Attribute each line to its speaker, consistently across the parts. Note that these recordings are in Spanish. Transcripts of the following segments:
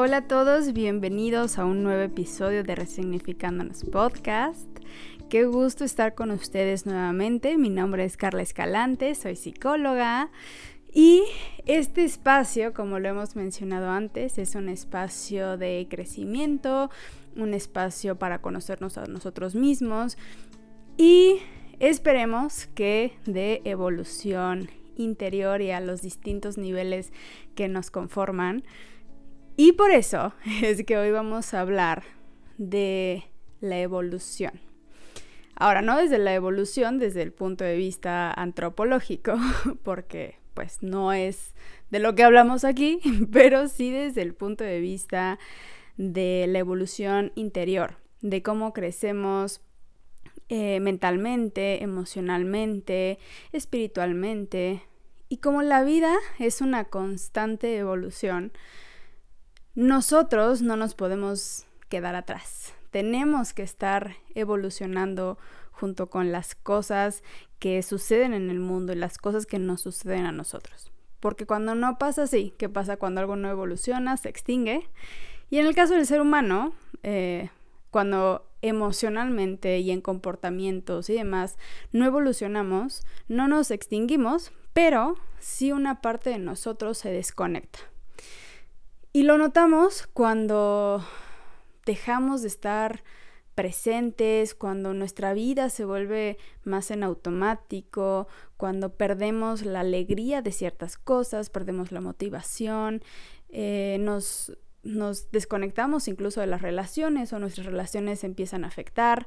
Speaker 1: Hola a todos, bienvenidos a un nuevo episodio de Resignificándonos Podcast. Qué gusto estar con ustedes nuevamente. Mi nombre es Carla Escalante, soy psicóloga. Y este espacio, como lo hemos mencionado antes, es un espacio de crecimiento, un espacio para conocernos a nosotros mismos y esperemos que de evolución interior y a los distintos niveles que nos conforman. Y por eso es que hoy vamos a hablar de la evolución. Ahora, no desde la evolución, desde el punto de vista antropológico, porque pues no es de lo que hablamos aquí, pero sí desde el punto de vista de la evolución interior, de cómo crecemos eh, mentalmente, emocionalmente, espiritualmente, y como la vida es una constante evolución, nosotros no nos podemos quedar atrás tenemos que estar evolucionando junto con las cosas que suceden en el mundo y las cosas que nos suceden a nosotros. Porque cuando no pasa así, ¿qué pasa cuando algo no evoluciona? Se extingue. Y en el caso del ser humano, eh, cuando emocionalmente y en comportamientos y demás no evolucionamos, no nos extinguimos, pero sí una parte de nosotros se desconecta. Y lo notamos cuando dejamos de estar presentes, cuando nuestra vida se vuelve más en automático, cuando perdemos la alegría de ciertas cosas, perdemos la motivación, eh, nos, nos desconectamos incluso de las relaciones o nuestras relaciones empiezan a afectar.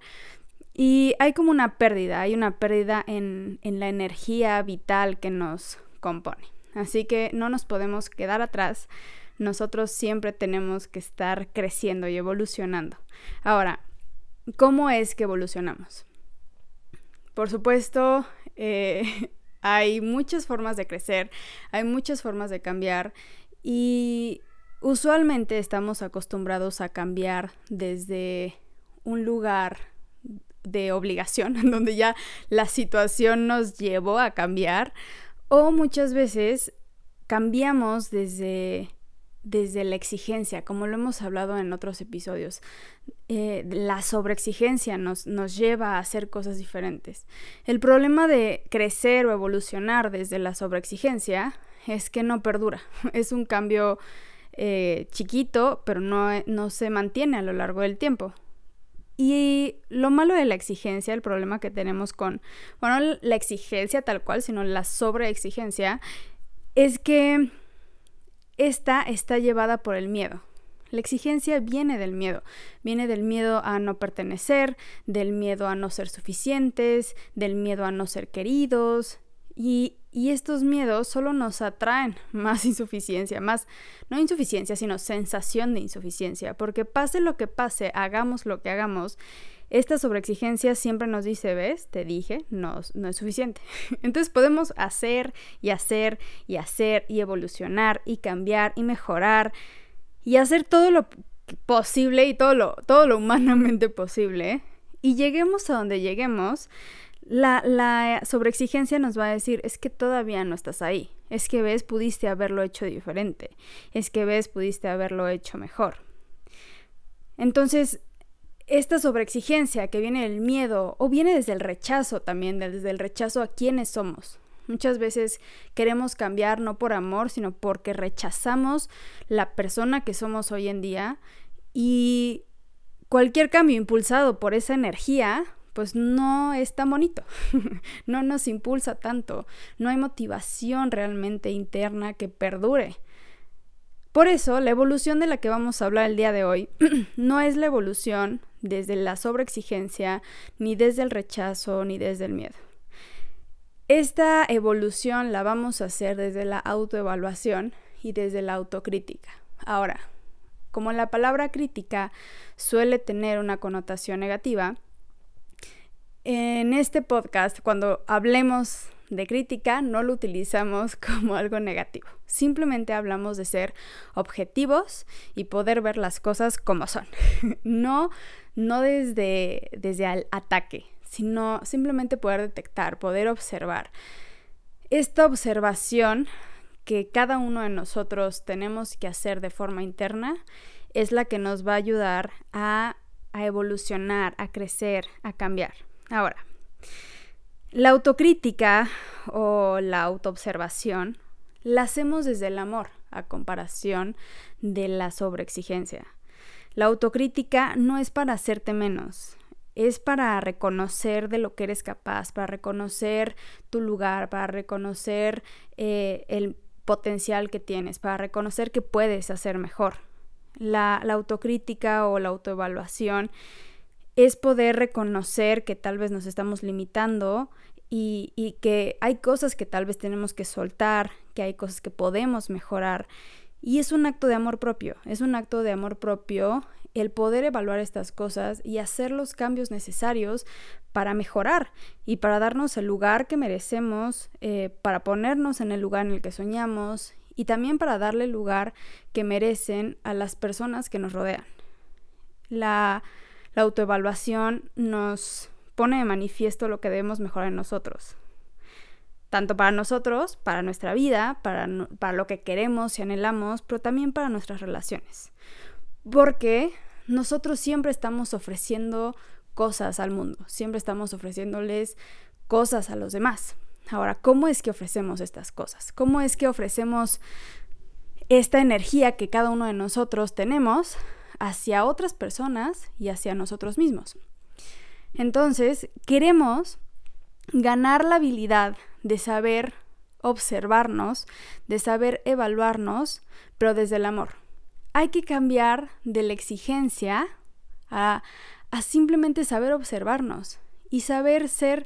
Speaker 1: Y hay como una pérdida, hay una pérdida en, en la energía vital que nos compone. Así que no nos podemos quedar atrás, nosotros siempre tenemos que estar creciendo y evolucionando. Ahora, ¿cómo es que evolucionamos? Por supuesto, eh, hay muchas formas de crecer, hay muchas formas de cambiar y usualmente estamos acostumbrados a cambiar desde un lugar de obligación, donde ya la situación nos llevó a cambiar, o muchas veces cambiamos desde desde la exigencia, como lo hemos hablado en otros episodios. Eh, la sobreexigencia nos, nos lleva a hacer cosas diferentes. El problema de crecer o evolucionar desde la sobreexigencia es que no perdura. Es un cambio eh, chiquito, pero no, no se mantiene a lo largo del tiempo. Y lo malo de la exigencia, el problema que tenemos con, bueno, la exigencia tal cual, sino la sobreexigencia, es que esta está llevada por el miedo. La exigencia viene del miedo, viene del miedo a no pertenecer, del miedo a no ser suficientes, del miedo a no ser queridos. Y, estos miedos solo nos atraen más insuficiencia, más, no insuficiencia, sino sensación de insuficiencia, porque pase lo que pase, hagamos lo que hagamos, esta sobreexigencia siempre nos dice, ves, te dije, no, no es suficiente. Entonces podemos hacer y hacer y hacer y evolucionar y cambiar y mejorar y hacer todo lo posible y todo lo, todo lo humanamente posible. Y lleguemos a donde lleguemos, la, la sobreexigencia nos va a decir, es que todavía no estás ahí. Es que ves, pudiste haberlo hecho diferente. Es que ves, pudiste haberlo hecho mejor. Entonces, esta sobreexigencia que viene del miedo o viene desde el rechazo también, desde el rechazo a quienes somos. Muchas veces queremos cambiar no por amor, sino porque rechazamos la persona que somos hoy en día y cualquier cambio impulsado por esa energía, pues no es tan bonito, no nos impulsa tanto, no hay motivación realmente interna que perdure. Por eso, la evolución de la que vamos a hablar el día de hoy no es la evolución desde la sobreexigencia, ni desde el rechazo, ni desde el miedo. Esta evolución la vamos a hacer desde la autoevaluación y desde la autocrítica. Ahora, como la palabra crítica suele tener una connotación negativa, en este podcast, cuando hablemos de crítica no lo utilizamos como algo negativo. Simplemente hablamos de ser objetivos y poder ver las cosas como son. no, no desde, desde el ataque, sino simplemente poder detectar, poder observar. Esta observación que cada uno de nosotros tenemos que hacer de forma interna es la que nos va a ayudar a, a evolucionar, a crecer, a cambiar. Ahora, la autocrítica o la autoobservación la hacemos desde el amor, a comparación de la sobreexigencia. La autocrítica no es para hacerte menos, es para reconocer de lo que eres capaz, para reconocer tu lugar, para reconocer eh, el potencial que tienes, para reconocer que puedes hacer mejor. La, autocrítica o la autoevaluación es poder reconocer que tal vez nos estamos limitando y, y, que hay cosas que tal vez tenemos que soltar, que hay cosas que podemos mejorar. Y es un acto de amor propio, es un acto de amor propio el poder evaluar estas cosas y hacer los cambios necesarios para mejorar y para darnos el lugar que merecemos, eh, para ponernos en el lugar en el que soñamos y también para darle el lugar que merecen a las personas que nos rodean. La, la autoevaluación nos pone de manifiesto lo que debemos mejorar en nosotros, tanto para nosotros, para nuestra vida, para, para lo que queremos y anhelamos, pero también para nuestras relaciones. Porque nosotros siempre estamos ofreciendo cosas al mundo, siempre estamos ofreciéndoles cosas a los demás. Ahora, ¿cómo es que ofrecemos estas cosas? ¿Cómo es que ofrecemos esta energía que cada uno de nosotros tenemos hacia otras personas y hacia nosotros mismos? Entonces, queremos ganar la habilidad de saber observarnos, de saber evaluarnos, pero desde el amor hay que cambiar de la exigencia a, simplemente saber observarnos y saber ser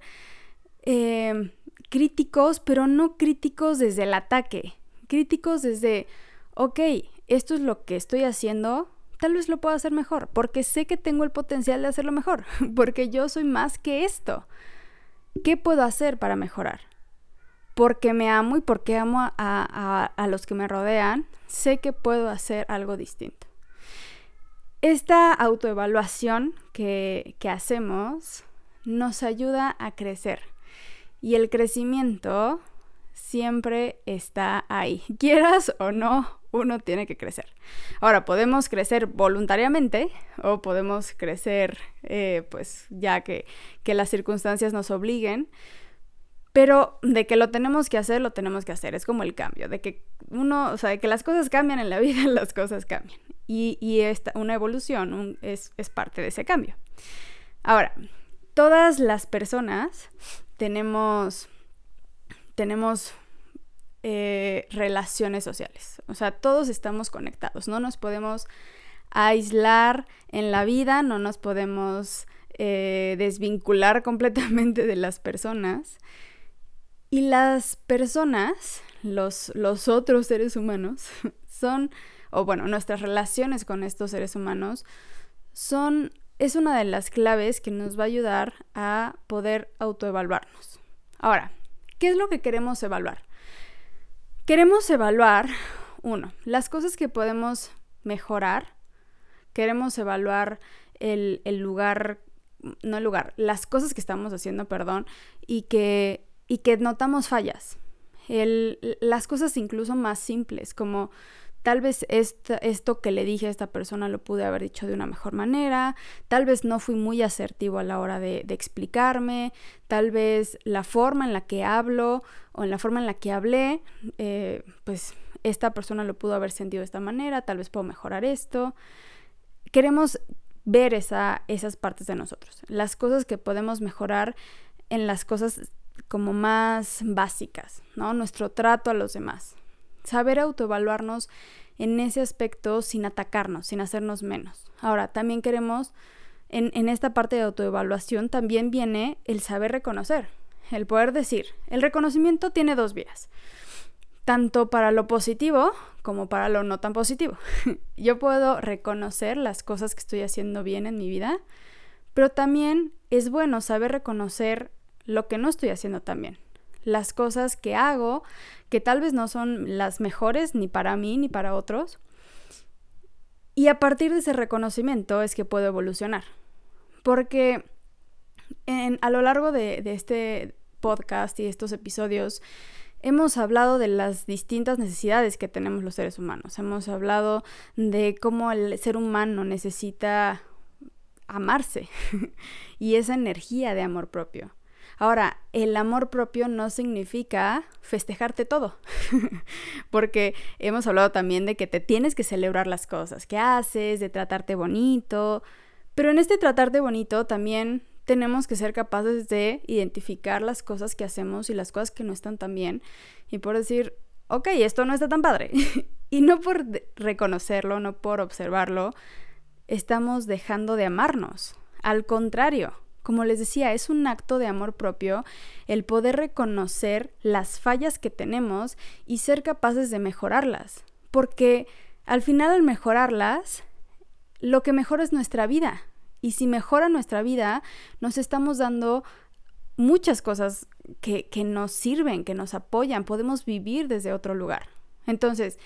Speaker 1: em, críticos, pero no críticos desde el ataque, críticos desde, ok, esto es lo que estoy haciendo, tal vez lo puedo hacer mejor, porque sé que tengo el potencial de hacerlo mejor, porque yo soy más que esto. ¿Qué puedo hacer para mejorar? porque me amo y porque amo a, los que me rodean, sé que puedo hacer algo distinto. Esta autoevaluación que, que hacemos nos ayuda a crecer y el crecimiento siempre está ahí. Quieras o no, uno tiene que crecer. Ahora, podemos crecer voluntariamente o podemos crecer, eh, pues ya que, que las circunstancias nos obliguen, pero de que lo tenemos que hacer, lo tenemos que hacer. Es como el cambio, de que uno, o sea, de que las cosas cambian en la vida, las cosas cambian. Y, y esta, una evolución es, parte de ese cambio. Ahora, todas las personas tenemos, tenemos eh, relaciones sociales. O sea, todos estamos conectados. No nos podemos aislar en la vida, no nos podemos eh, desvincular completamente de las personas. Y las personas, los, los otros seres humanos, son, o bueno, nuestras relaciones con estos seres humanos son, es una de las claves que nos va a ayudar a poder autoevaluarnos. Ahora, ¿qué es lo que queremos evaluar? Queremos evaluar, uno, las cosas que podemos mejorar. Queremos evaluar el, el lugar, no el lugar, las cosas que estamos haciendo, perdón, y que y que notamos fallas. las cosas incluso más simples, como tal vez esto que le dije a esta persona lo pude haber dicho de una mejor manera, tal vez no fui muy asertivo a la hora de, explicarme, tal vez la forma en la que hablo o en la forma en la que hablé, eh, pues esta persona lo pudo haber sentido de esta manera, tal vez puedo mejorar esto. Queremos ver esa, esas partes de nosotros, las cosas que podemos mejorar en las cosas como más básicas, ¿no? Nuestro trato a los demás. Saber autoevaluarnos en ese aspecto sin atacarnos, sin hacernos menos. Ahora, también queremos, en, en esta parte de autoevaluación, también viene el saber reconocer, el poder decir, el reconocimiento tiene dos vías, tanto para lo positivo como para lo no tan positivo. Yo puedo reconocer las cosas que estoy haciendo bien en mi vida, pero también es bueno saber reconocer lo que no estoy haciendo tan bien. Las cosas que hago, que tal vez no son las mejores ni para mí ni para otros. Y a partir de ese reconocimiento es que puedo evolucionar. Porque a lo largo de, este podcast y estos episodios hemos hablado de las distintas necesidades que tenemos los seres humanos. Hemos hablado de cómo el ser humano necesita amarse y esa energía de amor propio. Ahora, el amor propio no significa festejarte todo, porque hemos hablado también de que te tienes que celebrar las cosas que haces, de tratarte bonito, pero en este tratarte bonito también tenemos que ser capaces de identificar las cosas que hacemos y las cosas que no están tan bien y por decir, ok, esto no está tan padre. y no por reconocerlo, no por observarlo, estamos dejando de amarnos. Al contrario, como les decía, es un acto de amor propio el poder reconocer las fallas que tenemos y ser capaces de mejorarlas. Porque al final al mejorarlas, lo que mejora es nuestra vida. Y si mejora nuestra vida, nos estamos dando muchas cosas que, que nos sirven, que nos apoyan. Podemos vivir desde otro lugar. Entonces,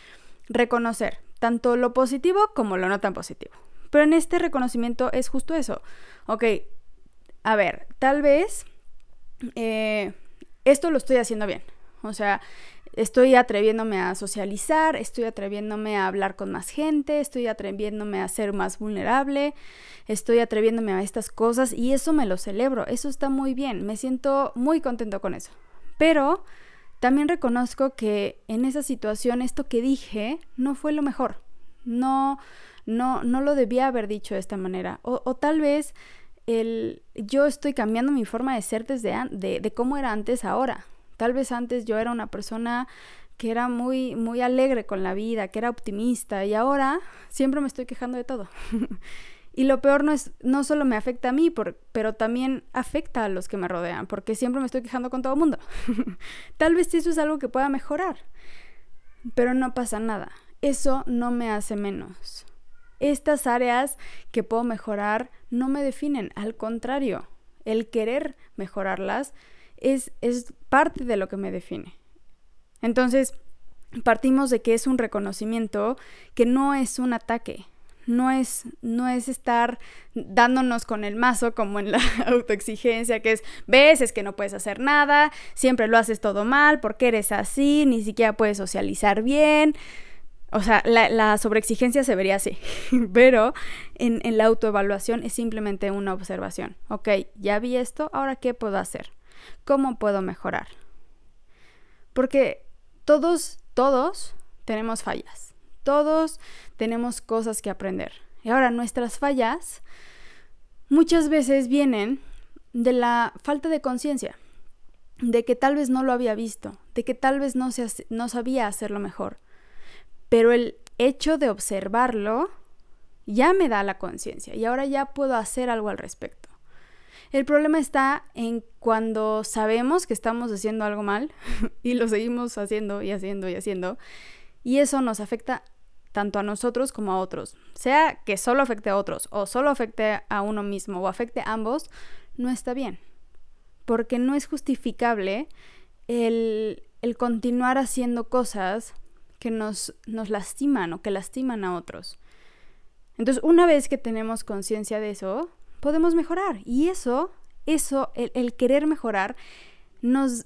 Speaker 1: reconocer tanto lo positivo como lo no tan positivo. Pero en este reconocimiento es justo eso. Ok, a ver, tal vez eh, esto lo estoy haciendo bien. O sea, estoy atreviéndome a socializar, estoy atreviéndome a hablar con más gente, estoy atreviéndome a ser más vulnerable, estoy atreviéndome a estas cosas y eso me lo celebro, eso está muy bien, me siento muy contento con eso. Pero también reconozco que en esa situación esto que dije no fue lo mejor. No, no, no lo debía haber dicho de esta manera. O, o tal vez yo estoy cambiando mi forma de ser desde de, de cómo era antes ahora. Tal vez antes yo era una persona que era muy, muy alegre con la vida, que era optimista y ahora siempre me estoy quejando de todo. y lo peor no es, no solo me afecta a mí, pero también afecta a los que me rodean, porque siempre me estoy quejando con todo el mundo. Tal vez eso es algo que pueda mejorar, pero no pasa nada. Eso no me hace menos. Estas áreas que puedo mejorar no me definen, al contrario, el querer mejorarlas es, es parte de lo que me define. Entonces, partimos de que es un reconocimiento que no es un ataque, no es, no es estar dándonos con el mazo como en la autoexigencia, que es, ves, es que no puedes hacer nada, siempre lo haces todo mal, porque eres así, ni siquiera puedes socializar bien. O sea, la, sobreexigencia se vería así, pero en, en, la autoevaluación es simplemente una observación. Ok, ya vi esto, ahora ¿qué puedo hacer? ¿Cómo puedo mejorar? Porque todos, todos tenemos fallas, todos tenemos cosas que aprender. Y ahora nuestras fallas muchas veces vienen de la falta de conciencia, de que tal vez no lo había visto, de que tal vez no, se, no sabía hacerlo mejor pero el hecho de observarlo ya me da la conciencia y ahora ya puedo hacer algo al respecto. El problema está en cuando sabemos que estamos haciendo algo mal y lo seguimos haciendo y haciendo y haciendo y eso nos afecta tanto a nosotros como a otros. Sea que solo afecte a otros o solo afecte a uno mismo o afecte a ambos, no está bien. Porque no es justificable el, el continuar haciendo cosas que nos, nos lastiman o que lastiman a otros. Entonces, una vez que tenemos conciencia de eso, podemos mejorar. Y eso, eso, el, querer mejorar, nos,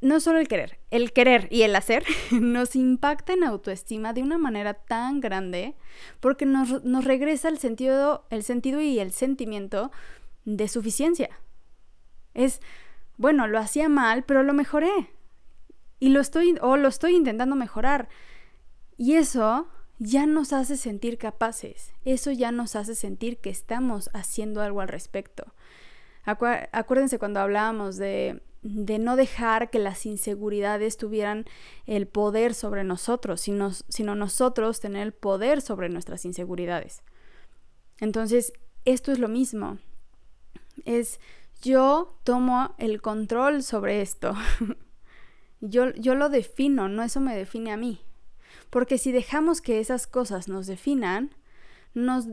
Speaker 1: no solo el querer, el querer y el hacer nos impacta en autoestima de una manera tan grande porque nos, nos, regresa el sentido, el sentido y el sentimiento de suficiencia. Es, bueno, lo hacía mal, pero lo mejoré. Y lo estoy, o lo estoy intentando mejorar. Y eso ya nos hace sentir capaces, eso ya nos hace sentir que estamos haciendo algo al respecto. acuérdense cuando hablábamos de, de, no dejar que las inseguridades tuvieran el poder sobre nosotros, sino, sino nosotros tener el poder sobre nuestras inseguridades. Entonces, esto es lo mismo. Es yo tomo el control sobre esto. yo, yo lo defino, no eso me define a mí. Porque si dejamos que esas cosas nos definan, nos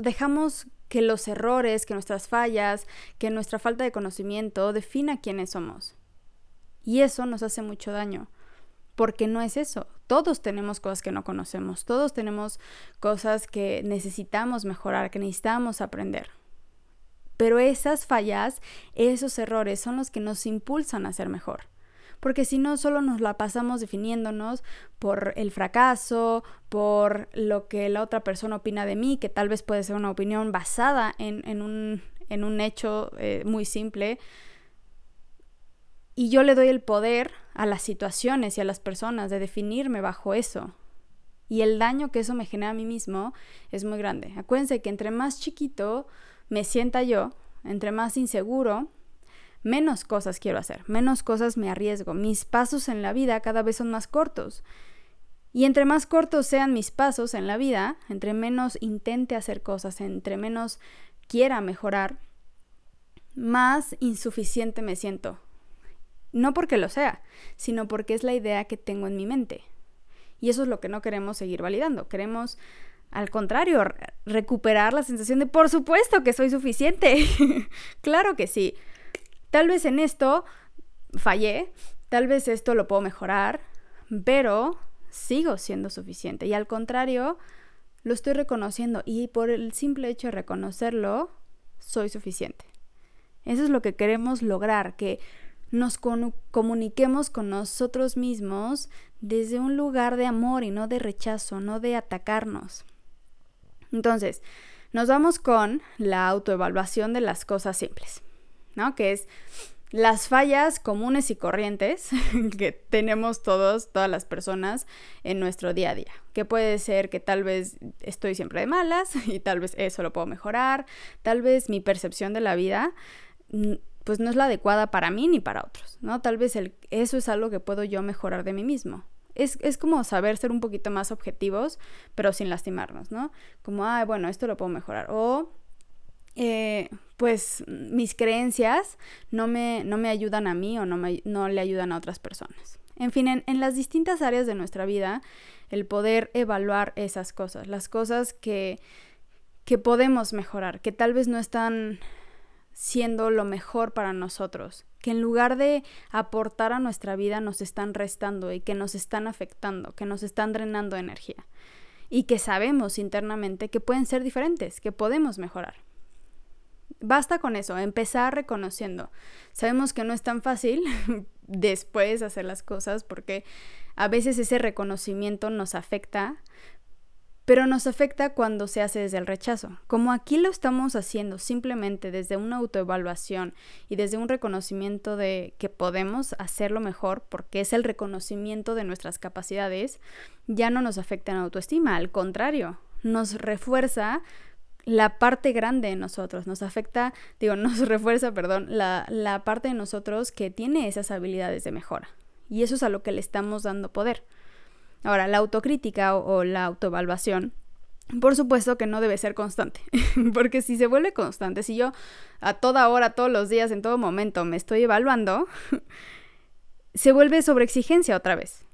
Speaker 1: dejamos que los errores, que nuestras fallas, que nuestra falta de conocimiento defina quiénes somos. Y eso nos hace mucho daño, porque no es eso. Todos tenemos cosas que no conocemos, todos tenemos cosas que necesitamos mejorar, que necesitamos aprender. Pero esas fallas, esos errores son los que nos impulsan a ser mejor porque si no, solo nos la pasamos definiéndonos por el fracaso, por lo que la otra persona opina de mí, que tal vez puede ser una opinión basada en, un, en un, hecho eh, muy simple. Y yo le doy el poder a las situaciones y a las personas de definirme bajo eso. Y el daño que eso me genera a mí mismo es muy grande. Acuérdense que entre más chiquito me sienta yo, entre más inseguro, menos cosas quiero hacer, menos cosas me arriesgo. Mis pasos en la vida cada vez son más cortos. Y entre más cortos sean mis pasos en la vida, entre menos intente hacer cosas, entre menos quiera mejorar, más insuficiente me siento. No porque lo sea, sino porque es la idea que tengo en mi mente. Y eso es lo que no queremos seguir validando. Queremos, al contrario, recuperar la sensación de, por supuesto que soy suficiente. claro que sí. Tal vez en esto fallé, tal vez esto lo puedo mejorar, pero sigo siendo suficiente. Y al contrario, lo estoy reconociendo. Y por el simple hecho de reconocerlo, soy suficiente. Eso es lo que queremos lograr, que nos comuniquemos con nosotros mismos desde un lugar de amor y no de rechazo, no de atacarnos. Entonces, nos vamos con la autoevaluación de las cosas simples, ¿no? Que es las fallas comunes y corrientes que tenemos todos, todas las personas en nuestro día a día. Que puede ser que tal vez estoy siempre de malas y tal vez eso lo puedo mejorar, tal vez mi percepción de la vida pues no es la adecuada para mí ni para otros, ¿no? Tal vez eso es algo que puedo yo mejorar de mí mismo. Es, es, como saber ser un poquito más objetivos, pero sin lastimarnos, ¿no? Como, ah, bueno, esto lo puedo mejorar. O, eh, pues, mis creencias no me, no me ayudan a mí o no, me, no le ayudan a otras personas. En fin, en, en las distintas áreas de nuestra vida, el poder evaluar esas cosas, las cosas que, que podemos mejorar, que tal vez no están siendo lo mejor para nosotros, que en lugar de aportar a nuestra vida nos están restando y que nos están afectando, que nos están drenando energía y que sabemos internamente que pueden ser diferentes, que podemos mejorar. Basta con eso, empezar reconociendo. Sabemos que no es tan fácil después hacer las cosas porque a veces ese reconocimiento nos afecta, pero nos afecta cuando se hace desde el rechazo. Como aquí lo estamos haciendo simplemente desde una autoevaluación y desde un reconocimiento de que podemos hacerlo mejor, porque es el reconocimiento de nuestras capacidades, ya no nos afecta en autoestima, al contrario, nos refuerza la parte grande de nosotros, nos afecta, digo, nos refuerza, perdón, la, la parte de nosotros que tiene esas habilidades de mejora. Y eso es a lo que le estamos dando poder. Ahora, la autocrítica o, la autoevaluación por supuesto que no debe ser constante, porque si se vuelve constante, si yo a toda hora, todos los días, en todo momento me estoy evaluando, se vuelve sobreexigencia otra vez.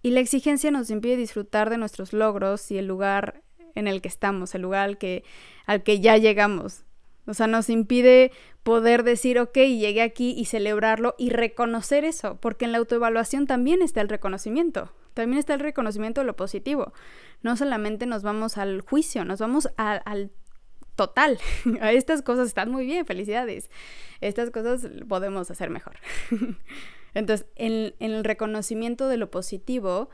Speaker 1: Y la exigencia nos impide disfrutar de nuestros logros y el lugar en el que estamos, el lugar al que, al que ya llegamos. O sea, nos impide poder decir, ok, llegué aquí y celebrarlo y reconocer eso, porque en la autoevaluación también está el reconocimiento también está el reconocimiento de lo positivo. No solamente nos vamos al juicio, nos vamos al total. Estas cosas están muy bien, felicidades. Estas cosas podemos hacer mejor. Entonces, en, en el reconocimiento de lo positivo,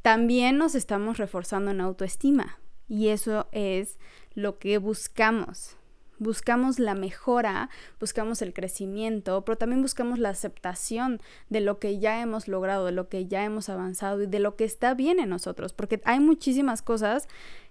Speaker 1: también nos estamos reforzando en autoestima. Y eso es lo que buscamos buscamos la mejora, buscamos el crecimiento, pero también buscamos la aceptación de lo que ya hemos logrado, de lo que ya hemos avanzado y de lo que está bien en nosotros, porque hay muchísimas cosas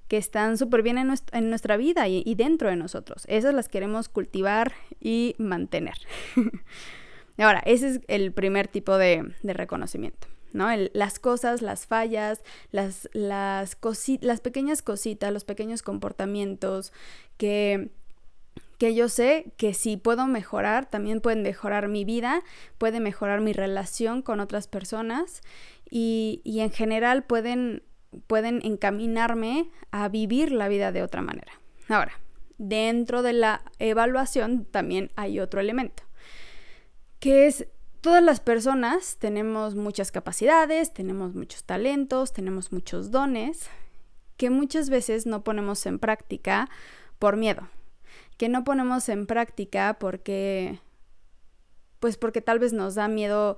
Speaker 1: que están súper bien en, nuestra vida y, dentro de nosotros. Esas las queremos cultivar y mantener. Ahora, ese es el primer tipo de, reconocimiento. ¿No? las cosas, las fallas, las, las, las pequeñas cositas, los pequeños comportamientos que que yo sé que si puedo mejorar, también pueden mejorar mi vida, puede mejorar mi relación con otras personas y, en general pueden, pueden encaminarme a vivir la vida de otra manera. Ahora, dentro de la evaluación también hay otro elemento, que es todas las personas tenemos muchas capacidades, tenemos muchos talentos, tenemos muchos dones que muchas veces no ponemos en práctica por miedo que no ponemos en práctica porque, pues porque tal vez nos da miedo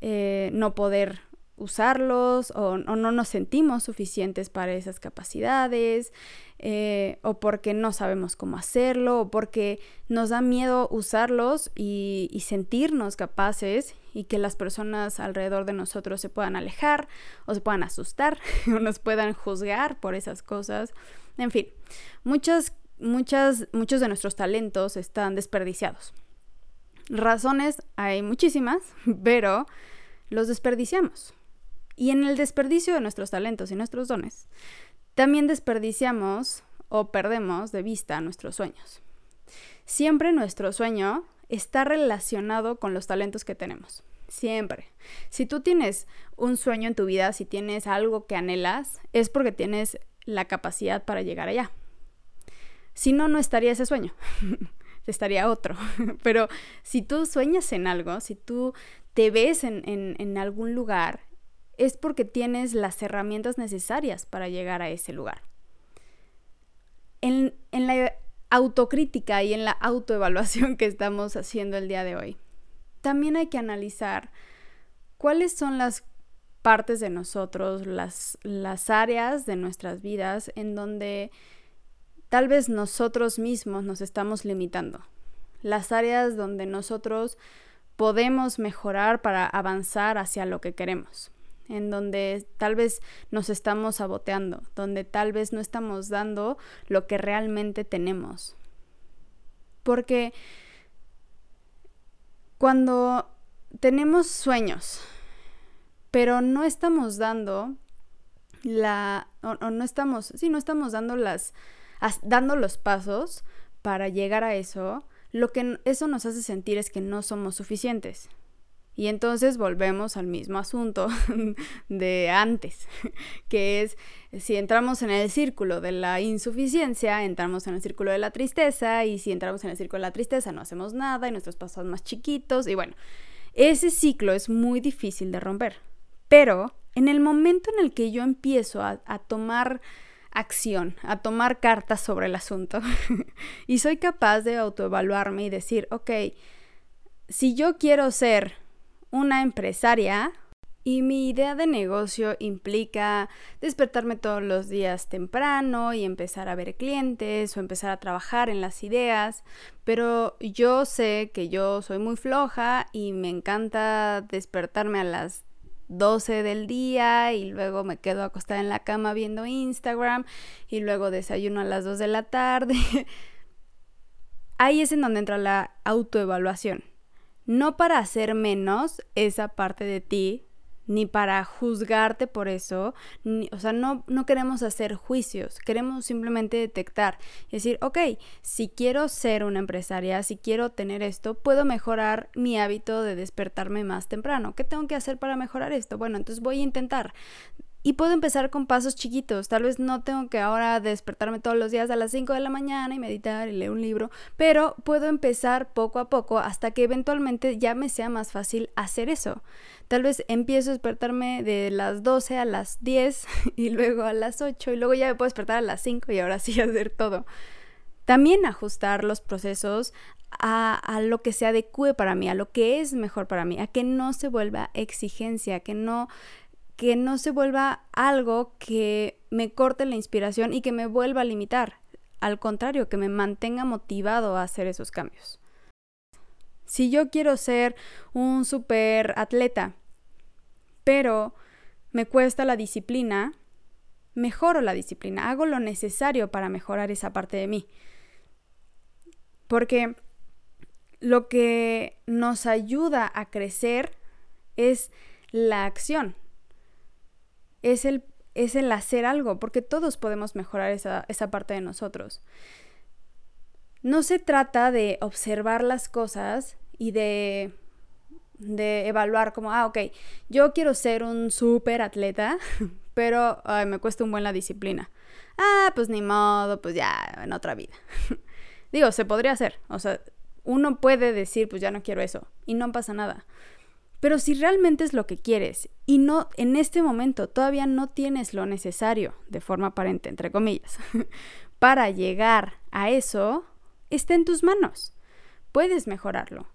Speaker 1: eh, no poder usarlos o, no nos sentimos suficientes para esas capacidades eh, o porque no sabemos cómo hacerlo o porque nos da miedo usarlos y, y, sentirnos capaces y que las personas alrededor de nosotros se puedan alejar o se puedan asustar o nos puedan juzgar por esas cosas. En fin, muchas, muchas, muchos de nuestros talentos están desperdiciados. Razones hay muchísimas, pero los desperdiciamos. Y en el desperdicio de nuestros talentos y nuestros dones, también desperdiciamos o perdemos de vista nuestros sueños. Siempre nuestro sueño está relacionado con los talentos que tenemos. Siempre. Si tú tienes un sueño en tu vida, si tienes algo que anhelas, es porque tienes la capacidad para llegar allá. Si no, no estaría ese sueño. estaría otro. Pero si tú sueñas en algo, si tú te ves en, en algún lugar, es porque tienes las herramientas necesarias para llegar a ese lugar. En, la autocrítica y en la autoevaluación que estamos haciendo el día de hoy, también hay que analizar cuáles son las partes de nosotros, las, las áreas de nuestras vidas en donde tal vez nosotros mismos nos estamos limitando. Las áreas donde nosotros podemos mejorar para avanzar hacia lo que queremos en donde tal vez nos estamos saboteando, donde tal vez no estamos dando lo que realmente tenemos. Porque cuando tenemos sueños, pero no estamos dando la o, no estamos, sí, no estamos dando las dando los pasos para llegar a eso, lo que eso nos hace sentir es que no somos suficientes. Y entonces volvemos al mismo asunto de antes, que es si entramos en el círculo de la insuficiencia, entramos en el círculo de la tristeza y si entramos en el círculo de la tristeza no hacemos nada y nuestros pasos más chiquitos y bueno, ese ciclo es muy difícil de romper. Pero en el momento en el que yo empiezo a, a tomar acción, a tomar cartas sobre el asunto y soy capaz de autoevaluarme y decir, ok, si yo quiero ser una empresaria y mi idea de negocio implica despertarme todos los días temprano y empezar a ver clientes o empezar a trabajar en las ideas, pero yo sé que yo soy muy floja y me encanta despertarme a las 12 del día y luego me quedo acostada en la cama viendo Instagram y luego desayuno a las 2 de la tarde. Ahí es en donde entra la autoevaluación no para hacer menos esa parte de ti, ni para juzgarte por eso, o sea, no, no queremos hacer juicios, queremos simplemente detectar y decir, ok, si quiero ser una empresaria, si quiero tener esto, puedo mejorar mi hábito de despertarme más temprano. ¿Qué tengo que hacer para mejorar esto? Bueno, entonces voy a intentar y puedo empezar con pasos chiquitos. Tal vez no tengo que ahora despertarme todos los días a las 5 de la mañana y meditar y leer un libro, pero puedo empezar poco a poco hasta que eventualmente ya me sea más fácil hacer eso. Tal vez empiezo a despertarme de las 12 a las 10 y luego a las 8 y luego ya me puedo despertar a las 5 y ahora sí hacer todo. También ajustar los procesos a, a, lo que se adecue para mí, a lo que es mejor para mí, a que no se vuelva exigencia, que no que no se vuelva algo que me corte la inspiración y que me vuelva a limitar. Al contrario, que me mantenga motivado a hacer esos cambios. Si yo quiero ser un super atleta, pero me cuesta la disciplina, mejoro la disciplina, hago lo necesario para mejorar esa parte de mí. Porque lo que nos ayuda a crecer es la acción, es el, es el hacer algo, porque todos podemos mejorar esa, esa parte de nosotros. No se trata de observar las cosas y de, de evaluar como, ah, ok, yo quiero ser un súper atleta, pero me cuesta un buen la disciplina. Ah, pues ni modo, pues ya, en otra vida. Digo, se podría hacer. O sea, uno puede decir, pues ya no quiero eso, y no pasa nada. Pero si realmente es lo que quieres y no en este momento todavía no tienes lo necesario, de forma aparente, entre comillas, para llegar a eso, está en tus manos. Puedes mejorarlo.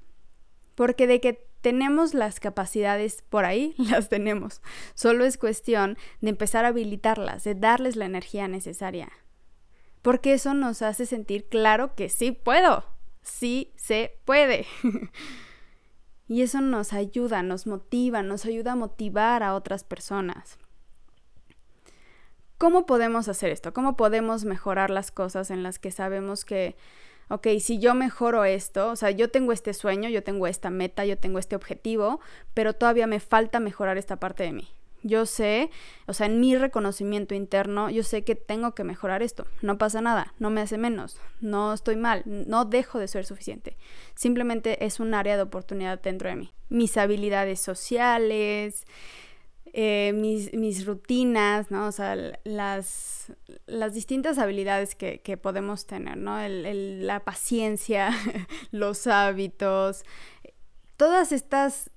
Speaker 1: Porque de que tenemos las capacidades por ahí, las tenemos. Solo es cuestión de empezar a habilitarlas, de darles la energía necesaria. Porque eso nos hace sentir claro que sí puedo, sí se puede. y eso nos ayuda, nos motiva, nos ayuda a motivar a otras personas. ¿Cómo podemos hacer esto? ¿Cómo podemos mejorar las cosas en las que sabemos que ok, si yo mejoro esto, o sea, yo tengo este sueño, yo tengo esta meta, yo tengo este objetivo, pero todavía me falta mejorar esta parte de mí. Yo sé, o sea, en mi reconocimiento interno, yo sé que tengo que mejorar esto. No pasa nada, no me hace menos, no estoy mal, no dejo de ser suficiente. Simplemente es un área de oportunidad dentro de mí. Mis habilidades sociales, eh, mis, rutinas, ¿no? O sea, las, las distintas habilidades que, podemos tener, ¿no? la paciencia, los hábitos, todas estas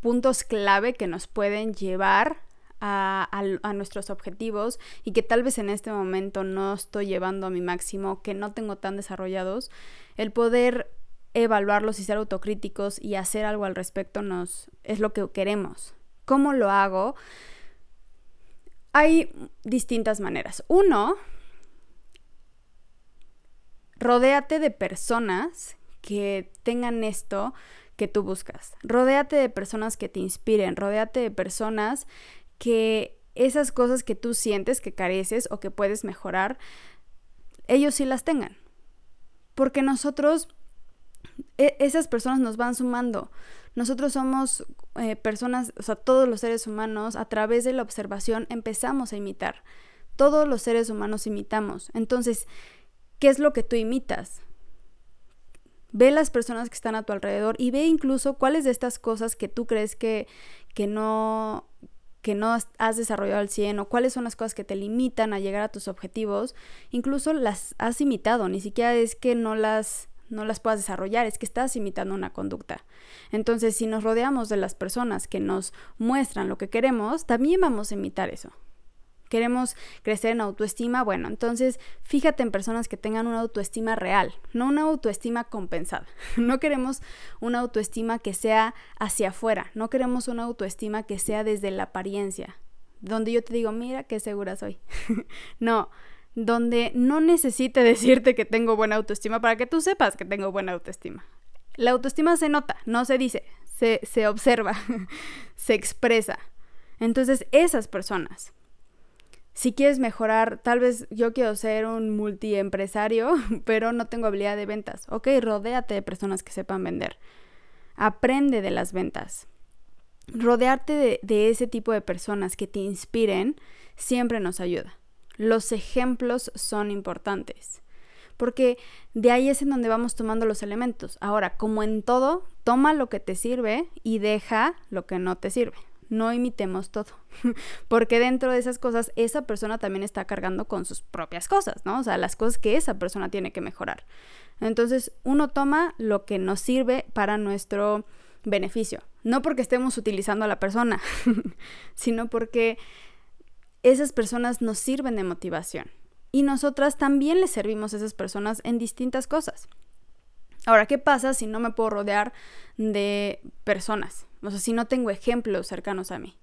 Speaker 1: puntos clave que nos pueden llevar a, nuestros objetivos y que tal vez en este momento no estoy llevando a mi máximo, que no tengo tan desarrollados, el poder evaluarlos y ser autocríticos y hacer algo al respecto nos es lo que queremos, ¿Cómo lo hago? Hay distintas maneras. Uno, rodéate de personas que tengan esto que tú buscas. Rodéate de personas que te inspiren, rodéate de personas que esas cosas que tú sientes que careces o que puedes mejorar, ellos sí las tengan. Porque nosotros, e, esas personas nos van sumando. Nosotros somos eh, personas, o sea, todos los seres humanos, a través de la observación empezamos a imitar. Todos los seres humanos imitamos. Entonces, ¿qué es lo que tú imitas? Ve las personas que están a tu alrededor y ve incluso cuáles de estas cosas que tú crees que, que no que no has desarrollado al 100 o cuáles son las cosas que te limitan a llegar a tus objetivos, incluso las has imitado, ni siquiera es que no las no las puedas desarrollar, es que estás imitando una conducta. Entonces, si nos rodeamos de las personas que nos muestran lo que queremos, también vamos a imitar eso. Queremos crecer en autoestima, bueno, entonces fíjate en personas que tengan una autoestima real, no una autoestima compensada. No queremos una autoestima que sea hacia afuera, no queremos una autoestima que sea desde la apariencia, donde yo te digo, mira qué segura soy. no, donde no necesite decirte que tengo buena autoestima para que tú sepas que tengo buena autoestima. La autoestima se nota, no se dice, se, se observa, se expresa. Entonces, esas personas, si quieres mejorar, tal vez yo quiero ser un multiempresario, pero no tengo habilidad de ventas. Ok, rodéate de personas que sepan vender. Aprende de las ventas. Rodearte de, de ese tipo de personas que te inspiren siempre nos ayuda. Los ejemplos son importantes, porque de ahí es en donde vamos tomando los elementos. Ahora, como en todo, toma lo que te sirve y deja lo que no te sirve. No imitemos todo, porque dentro de esas cosas esa persona también está cargando con sus propias cosas, ¿no? O sea, las cosas que esa persona tiene que mejorar. Entonces, uno toma lo que nos sirve para nuestro beneficio, no porque estemos utilizando a la persona, sino porque esas personas nos sirven de motivación. Y nosotras también les servimos a esas personas en distintas cosas. Ahora, ¿qué pasa si no me puedo rodear de personas? O sea, si no tengo ejemplos cercanos a mí.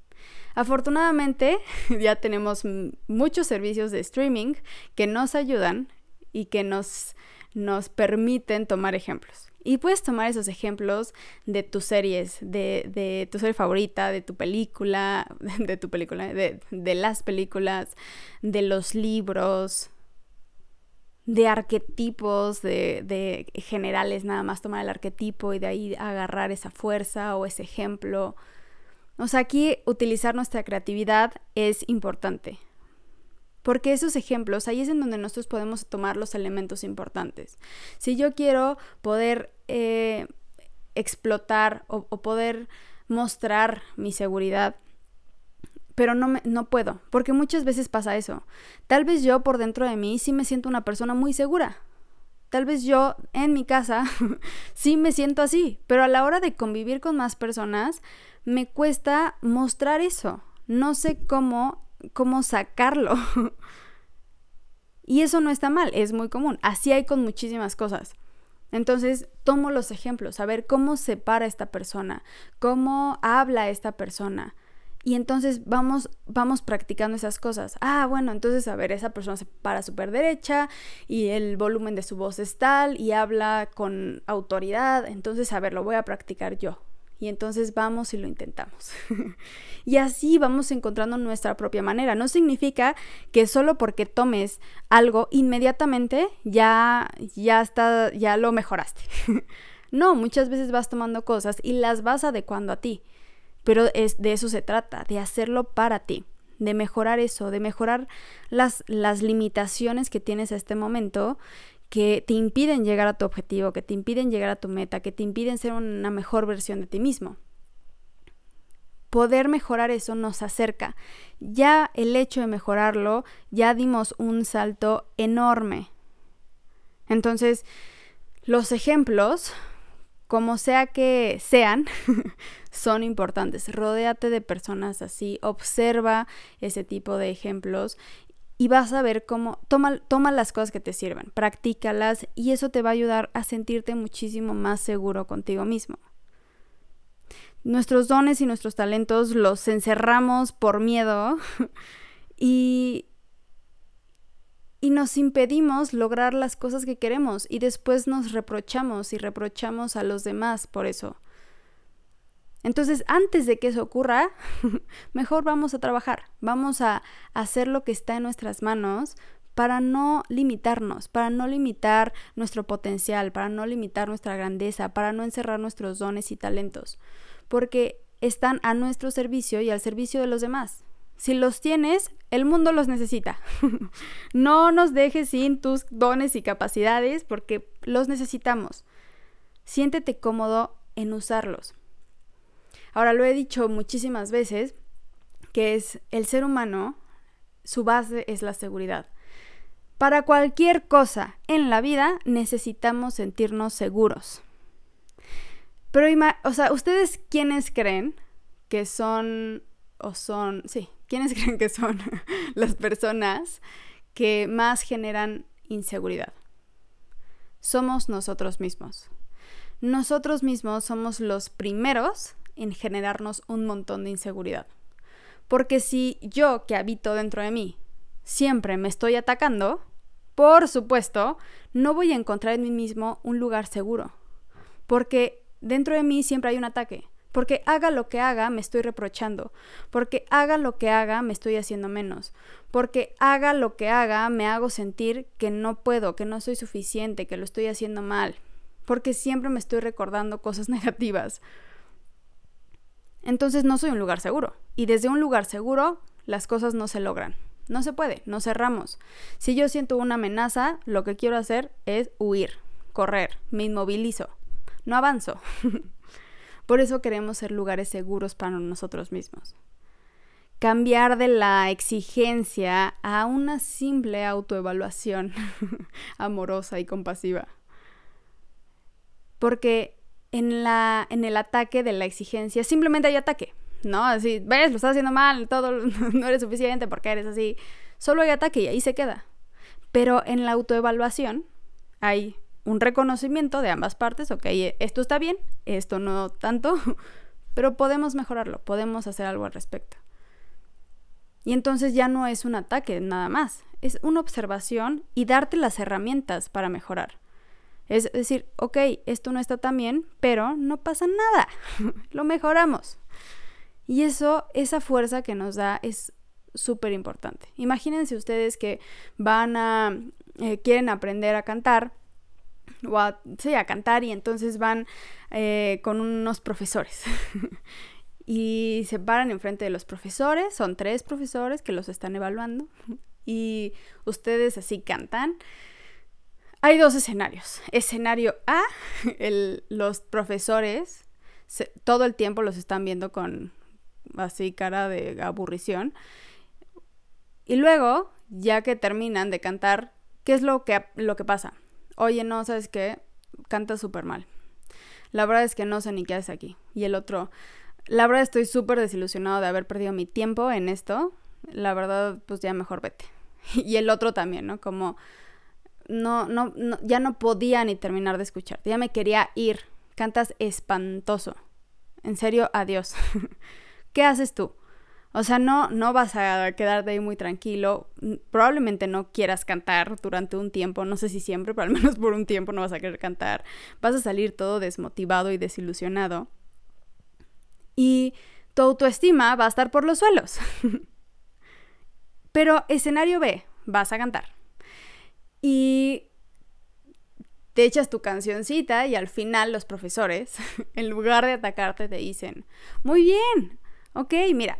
Speaker 1: Afortunadamente, ya tenemos muchos servicios de streaming que nos ayudan y que nos, nos permiten tomar ejemplos. Y puedes tomar esos ejemplos de tus series, de, tu serie favorita, de tu película, de tu película, de, de las películas, de los libros, de arquetipos, de, de, generales, nada más tomar el arquetipo y de ahí agarrar esa fuerza o ese ejemplo. O sea, aquí utilizar nuestra creatividad es importante. Porque esos ejemplos, ahí es en donde nosotros podemos tomar los elementos importantes. Si yo quiero poder eh, explotar o, poder mostrar mi seguridad, pero no, me, no puedo, porque muchas veces pasa eso. Tal vez yo por dentro de mí sí me siento una persona muy segura. Tal vez yo en mi casa sí me siento así, pero a la hora de convivir con más personas me cuesta mostrar eso. No sé cómo cómo sacarlo. y eso no está mal, es muy común. Así hay con muchísimas cosas. Entonces, tomo los ejemplos, a ver cómo se para esta persona, cómo habla esta persona. Y entonces vamos, vamos practicando esas cosas. Ah, bueno, entonces a ver, esa persona se para súper derecha y el volumen de su voz es tal y habla con autoridad. Entonces, a ver, lo voy a practicar yo y entonces vamos y lo intentamos. y así vamos encontrando nuestra propia manera. No significa que solo porque tomes algo inmediatamente ya ya está ya lo mejoraste. no, muchas veces vas tomando cosas y las vas adecuando a ti. Pero es de eso se trata, de hacerlo para ti, de mejorar eso, de mejorar las, las limitaciones que tienes a este momento que te impiden llegar a tu objetivo, que te impiden llegar a tu meta, que te impiden ser una mejor versión de ti mismo. Poder mejorar eso nos acerca. Ya el hecho de mejorarlo, ya dimos un salto enorme. Entonces, los ejemplos, como sea que sean, son importantes. Rodéate de personas así, observa ese tipo de ejemplos y vas a ver cómo toma, toma las cosas que te sirven, practícalas y eso te va a ayudar a sentirte muchísimo más seguro contigo mismo. Nuestros dones y nuestros talentos los encerramos por miedo y, y nos impedimos lograr las cosas que queremos y después nos reprochamos y reprochamos a los demás por eso. Entonces, antes de que eso ocurra, mejor vamos a trabajar, vamos a hacer lo que está en nuestras manos para no limitarnos, para no limitar nuestro potencial, para no limitar nuestra grandeza, para no encerrar nuestros dones y talentos, porque están a nuestro servicio y al servicio de los demás. Si los tienes, el mundo los necesita. no nos dejes sin tus dones y capacidades porque los necesitamos. Siéntete cómodo en usarlos. Ahora lo he dicho muchísimas veces, que es el ser humano, su base es la seguridad. Para cualquier cosa en la vida necesitamos sentirnos seguros. Pero, o sea, ¿ustedes quiénes creen que son, o son, sí, quiénes creen que son las personas que más generan inseguridad? Somos nosotros mismos. Nosotros mismos somos los primeros en generarnos un montón de inseguridad. Porque si yo que habito dentro de mí siempre me estoy atacando, por supuesto, no voy a encontrar en mí mismo un lugar seguro. Porque dentro de mí siempre hay un ataque. Porque haga lo que haga, me estoy reprochando. Porque haga lo que haga, me estoy haciendo menos. Porque haga lo que haga, me hago sentir que no puedo, que no soy suficiente, que lo estoy haciendo mal. Porque siempre me estoy recordando cosas negativas entonces no soy un lugar seguro. Y desde un lugar seguro las cosas no se logran. No se puede, no cerramos. Si yo siento una amenaza, lo que quiero hacer es huir, correr, me inmovilizo, no avanzo. Por eso queremos ser lugares seguros para nosotros mismos. Cambiar de la exigencia a una simple autoevaluación amorosa y compasiva. Porque en, la, en el ataque de la exigencia, simplemente hay ataque, ¿no? Así, ves, lo estás haciendo mal, todo no eres suficiente porque eres así. Solo hay ataque y ahí se queda. Pero en la autoevaluación hay un reconocimiento de ambas partes, ok, esto está bien, esto no tanto, pero podemos mejorarlo, podemos hacer algo al respecto. Y entonces ya no es un ataque nada más, es una observación y darte las herramientas para mejorar. Es decir, ok, esto no está tan bien, pero no pasa nada, lo mejoramos. Y eso, esa fuerza que nos da es súper importante. Imagínense ustedes que van a, eh, quieren aprender a cantar, o a, sí, a cantar y entonces van eh, con unos profesores. y se paran enfrente de los profesores, son tres profesores que los están evaluando y ustedes así cantan hay dos escenarios. Escenario A, los profesores todo el tiempo los están viendo con así cara de aburrición. Y luego, ya que terminan de cantar, ¿qué es lo que, lo que pasa? Oye, no, ¿sabes qué? Canta súper mal. La verdad es que no sé ni qué haces aquí. Y el otro, la verdad estoy súper desilusionado de haber perdido mi tiempo en esto. La verdad, pues ya mejor vete. Y el otro también, ¿no? Como no, no, no, ya no podía ni terminar de escucharte, ya me quería ir. Cantas espantoso. En serio, adiós. ¿Qué haces tú? O sea, no, no vas a quedarte ahí muy tranquilo. Probablemente no quieras cantar durante un tiempo, no sé si siempre, pero al menos por un tiempo no vas a querer cantar. Vas a salir todo desmotivado y desilusionado. Y tu autoestima va a estar por los suelos. pero escenario B, vas a cantar. Y te echas tu cancioncita y al final los profesores, en lugar de atacarte, te dicen, muy bien, ok, mira,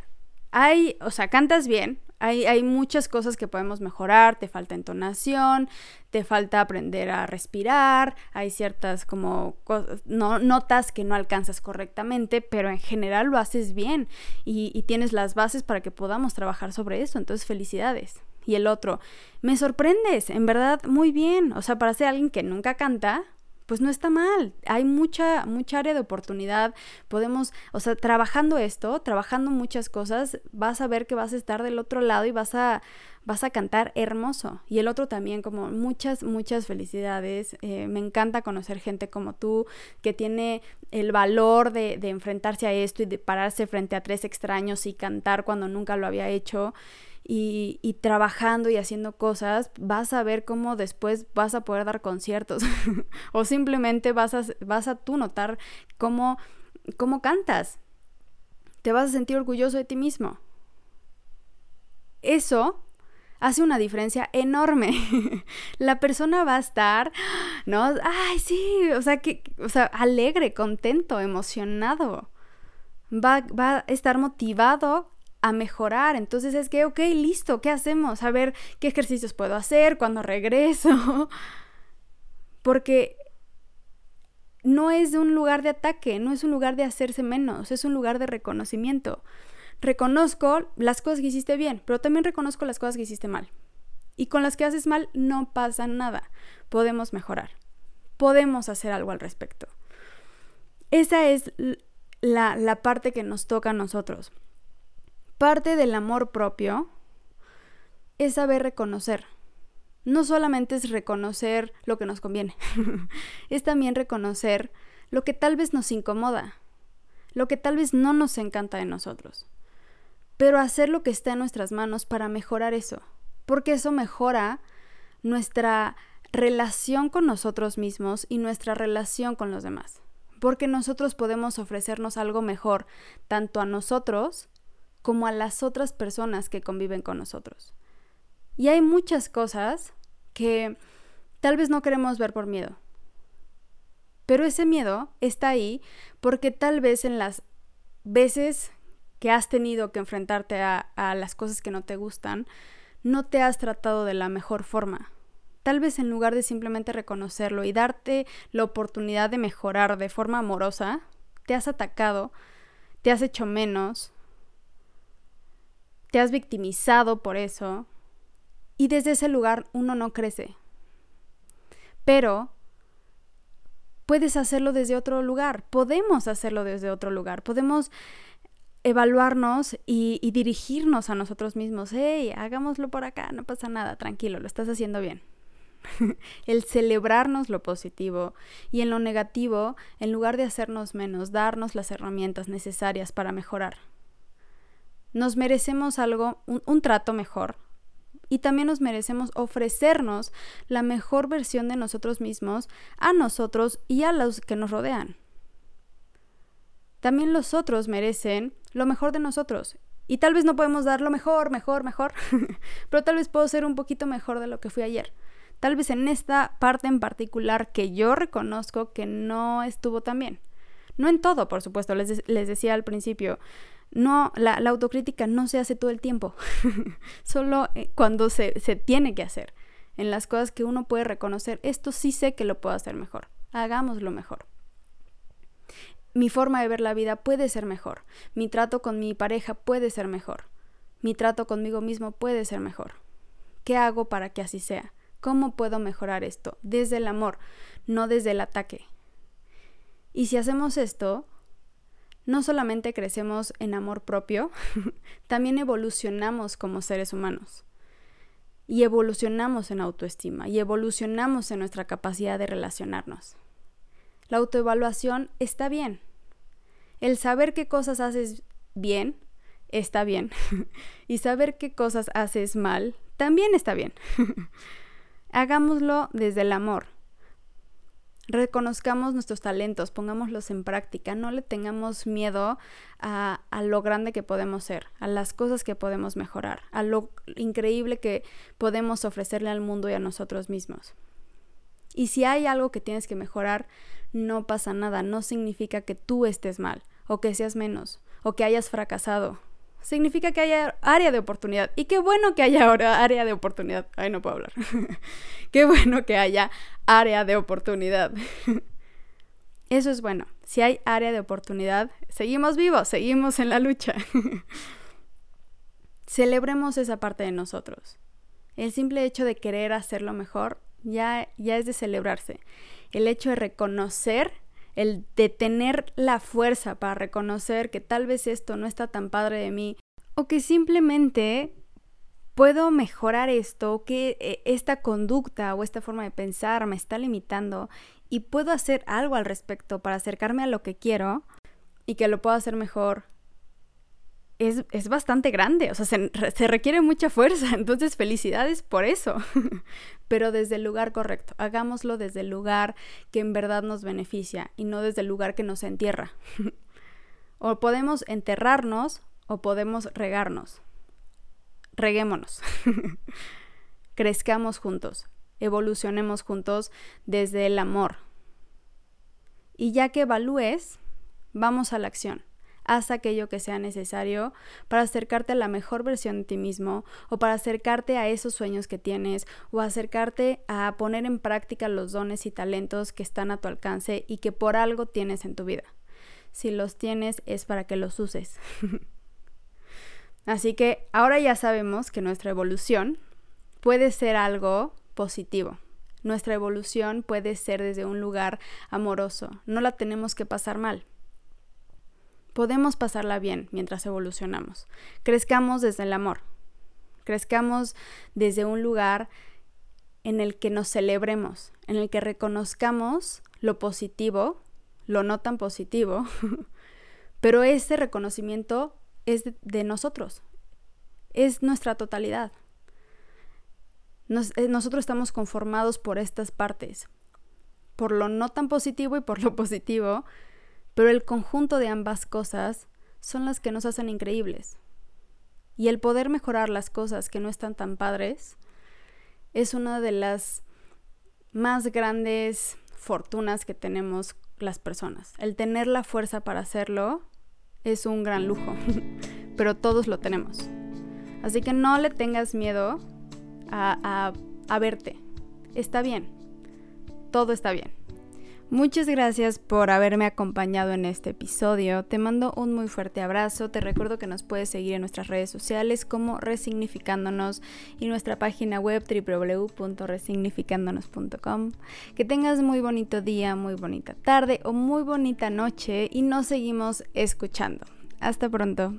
Speaker 1: hay, o sea, cantas bien, hay, hay, muchas cosas que podemos mejorar, te falta entonación, te falta aprender a respirar, hay ciertas como no, notas que no alcanzas correctamente, pero en general lo haces bien y, y tienes las bases para que podamos trabajar sobre eso, entonces felicidades. Y el otro, me sorprendes, en verdad, muy bien. O sea, para ser alguien que nunca canta, pues no está mal. Hay mucha, mucha área de oportunidad. Podemos, o sea, trabajando esto, trabajando muchas cosas, vas a ver que vas a estar del otro lado y vas a, vas a cantar hermoso. Y el otro también, como muchas, muchas felicidades. Eh, me encanta conocer gente como tú, que tiene el valor de, de enfrentarse a esto y de pararse frente a tres extraños y cantar cuando nunca lo había hecho y, trabajando y haciendo cosas, vas a ver cómo después vas a poder dar conciertos o simplemente vas a, vas a tú notar cómo, cómo cantas. Te vas a sentir orgulloso de ti mismo. Eso hace una diferencia enorme. la persona va a estar, ¿no? Ay, sí, o sea, que, o sea, alegre, contento, emocionado. Va, va a estar motivado a mejorar. Entonces es que, ok, listo, ¿qué hacemos? A ver qué ejercicios puedo hacer cuando regreso. Porque no es un lugar de ataque, no es un lugar de hacerse menos, es un lugar de reconocimiento. Reconozco las cosas que hiciste bien, pero también reconozco las cosas que hiciste mal. Y con las que haces mal no pasa nada. Podemos mejorar. Podemos hacer algo al respecto. Esa es la, la parte que nos toca a nosotros. Parte del amor propio es saber reconocer. No solamente es reconocer lo que nos conviene, es también reconocer lo que tal vez nos incomoda, lo que tal vez no nos encanta de nosotros, pero hacer lo que está en nuestras manos para mejorar eso, porque eso mejora nuestra relación con nosotros mismos y nuestra relación con los demás, porque nosotros podemos ofrecernos algo mejor tanto a nosotros como a las otras personas que conviven con nosotros. Y hay muchas cosas que tal vez no queremos ver por miedo. Pero ese miedo está ahí porque tal vez en las veces que has tenido que enfrentarte a, las cosas que no te gustan, no te has tratado de la mejor forma. Tal vez en lugar de simplemente reconocerlo y darte la oportunidad de mejorar de forma amorosa, te has atacado, te has hecho menos, te has victimizado por eso y desde ese lugar uno no crece. Pero puedes hacerlo desde otro lugar, podemos hacerlo desde otro lugar, podemos evaluarnos y, dirigirnos a nosotros mismos. Hey, hagámoslo por acá, no pasa nada, tranquilo, lo estás haciendo bien. el celebrarnos lo positivo y en lo negativo, en lugar de hacernos menos, darnos las herramientas necesarias para mejorar. Nos merecemos algo, un, trato mejor, y también nos merecemos ofrecernos la mejor versión de nosotros mismos a nosotros y a los que nos rodean. También los otros merecen lo mejor de nosotros. Y tal vez no podemos dar lo mejor, mejor, mejor, pero tal vez puedo ser un poquito mejor de lo que fui ayer. Tal vez en esta parte en particular que yo reconozco que no estuvo tan bien. No en todo, por supuesto, les, les decía al principio, no, la, autocrítica no se hace todo el tiempo, solo eh, cuando se, se tiene que hacer, en las cosas que uno puede reconocer, esto sí sé que lo puedo hacer mejor, hagámoslo mejor. Mi forma de ver la vida puede ser mejor, mi trato con mi pareja puede ser mejor, mi trato conmigo mismo puede ser mejor. ¿Qué hago para que así sea? ¿Cómo puedo mejorar esto? Desde el amor, no desde el ataque. Y si hacemos esto, no solamente crecemos en amor propio, también evolucionamos como seres humanos. y evolucionamos en autoestima y evolucionamos en nuestra capacidad de relacionarnos. La autoevaluación está bien. El saber qué cosas haces bien está bien. y saber qué cosas haces mal también está bien. Hagámoslo desde el amor. Reconozcamos nuestros talentos, pongámoslos en práctica, no le tengamos miedo a, a, lo grande que podemos ser, a las cosas que podemos mejorar, a lo increíble que podemos ofrecerle al mundo y a nosotros mismos. Y si hay algo que tienes que mejorar, no pasa nada, no significa que tú estés mal, o que seas menos, o que hayas fracasado, significa que haya área de oportunidad. Y qué bueno que haya área de oportunidad. Ay, no puedo hablar. qué bueno que haya área de oportunidad. Eso es bueno. Si hay área de oportunidad, seguimos vivos, seguimos en la lucha. Celebremos esa parte de nosotros. El simple hecho de querer hacerlo mejor ya, ya es de celebrarse. El hecho de reconocer el de tener la fuerza para reconocer que tal vez esto no está tan padre de mí o que simplemente puedo mejorar esto, que eh, esta conducta o esta forma de pensar me está limitando y puedo hacer algo al respecto para acercarme a lo que quiero y que lo puedo hacer mejor es, bastante grande, o sea, se, se, requiere mucha fuerza, entonces felicidades por eso, pero desde el lugar correcto, hagámoslo desde el lugar que en verdad nos beneficia y no desde el lugar que nos entierra. o podemos enterrarnos o podemos regarnos. Reguémonos. Crezcamos juntos, evolucionemos juntos desde el amor. Y ya que evalúes, vamos a la acción haz aquello que sea necesario para acercarte a la mejor versión de ti mismo o para acercarte a esos sueños que tienes o acercarte a poner en práctica los dones y talentos que están a tu alcance y que por algo tienes en tu vida. Si los tienes es para que los uses. Así que ahora ya sabemos que nuestra evolución puede ser algo positivo. Nuestra evolución puede ser desde un lugar amoroso. No la tenemos que pasar mal podemos pasarla bien mientras evolucionamos. Crezcamos desde el amor. Crezcamos desde un lugar en el que nos celebremos, en el que reconozcamos lo positivo, lo no tan positivo, pero ese reconocimiento es de, nosotros, es nuestra totalidad. Eh, nosotros estamos conformados por estas partes, por lo no tan positivo y por lo positivo, pero el conjunto de ambas cosas son las que nos hacen increíbles. Y el poder mejorar las cosas que no están tan padres es una de las más grandes fortunas que tenemos las personas. El tener la fuerza para hacerlo es un gran lujo, pero todos lo tenemos. Así que no le tengas miedo a, a, a verte. Está bien. Todo está bien. Muchas gracias por haberme acompañado en este episodio. Te mando un muy fuerte abrazo. Te recuerdo que nos puedes seguir en nuestras redes sociales como Resignificándonos y nuestra página web www.resignificándonos.com. Que tengas muy bonito día, muy bonita tarde o muy bonita noche y nos seguimos escuchando. Hasta pronto.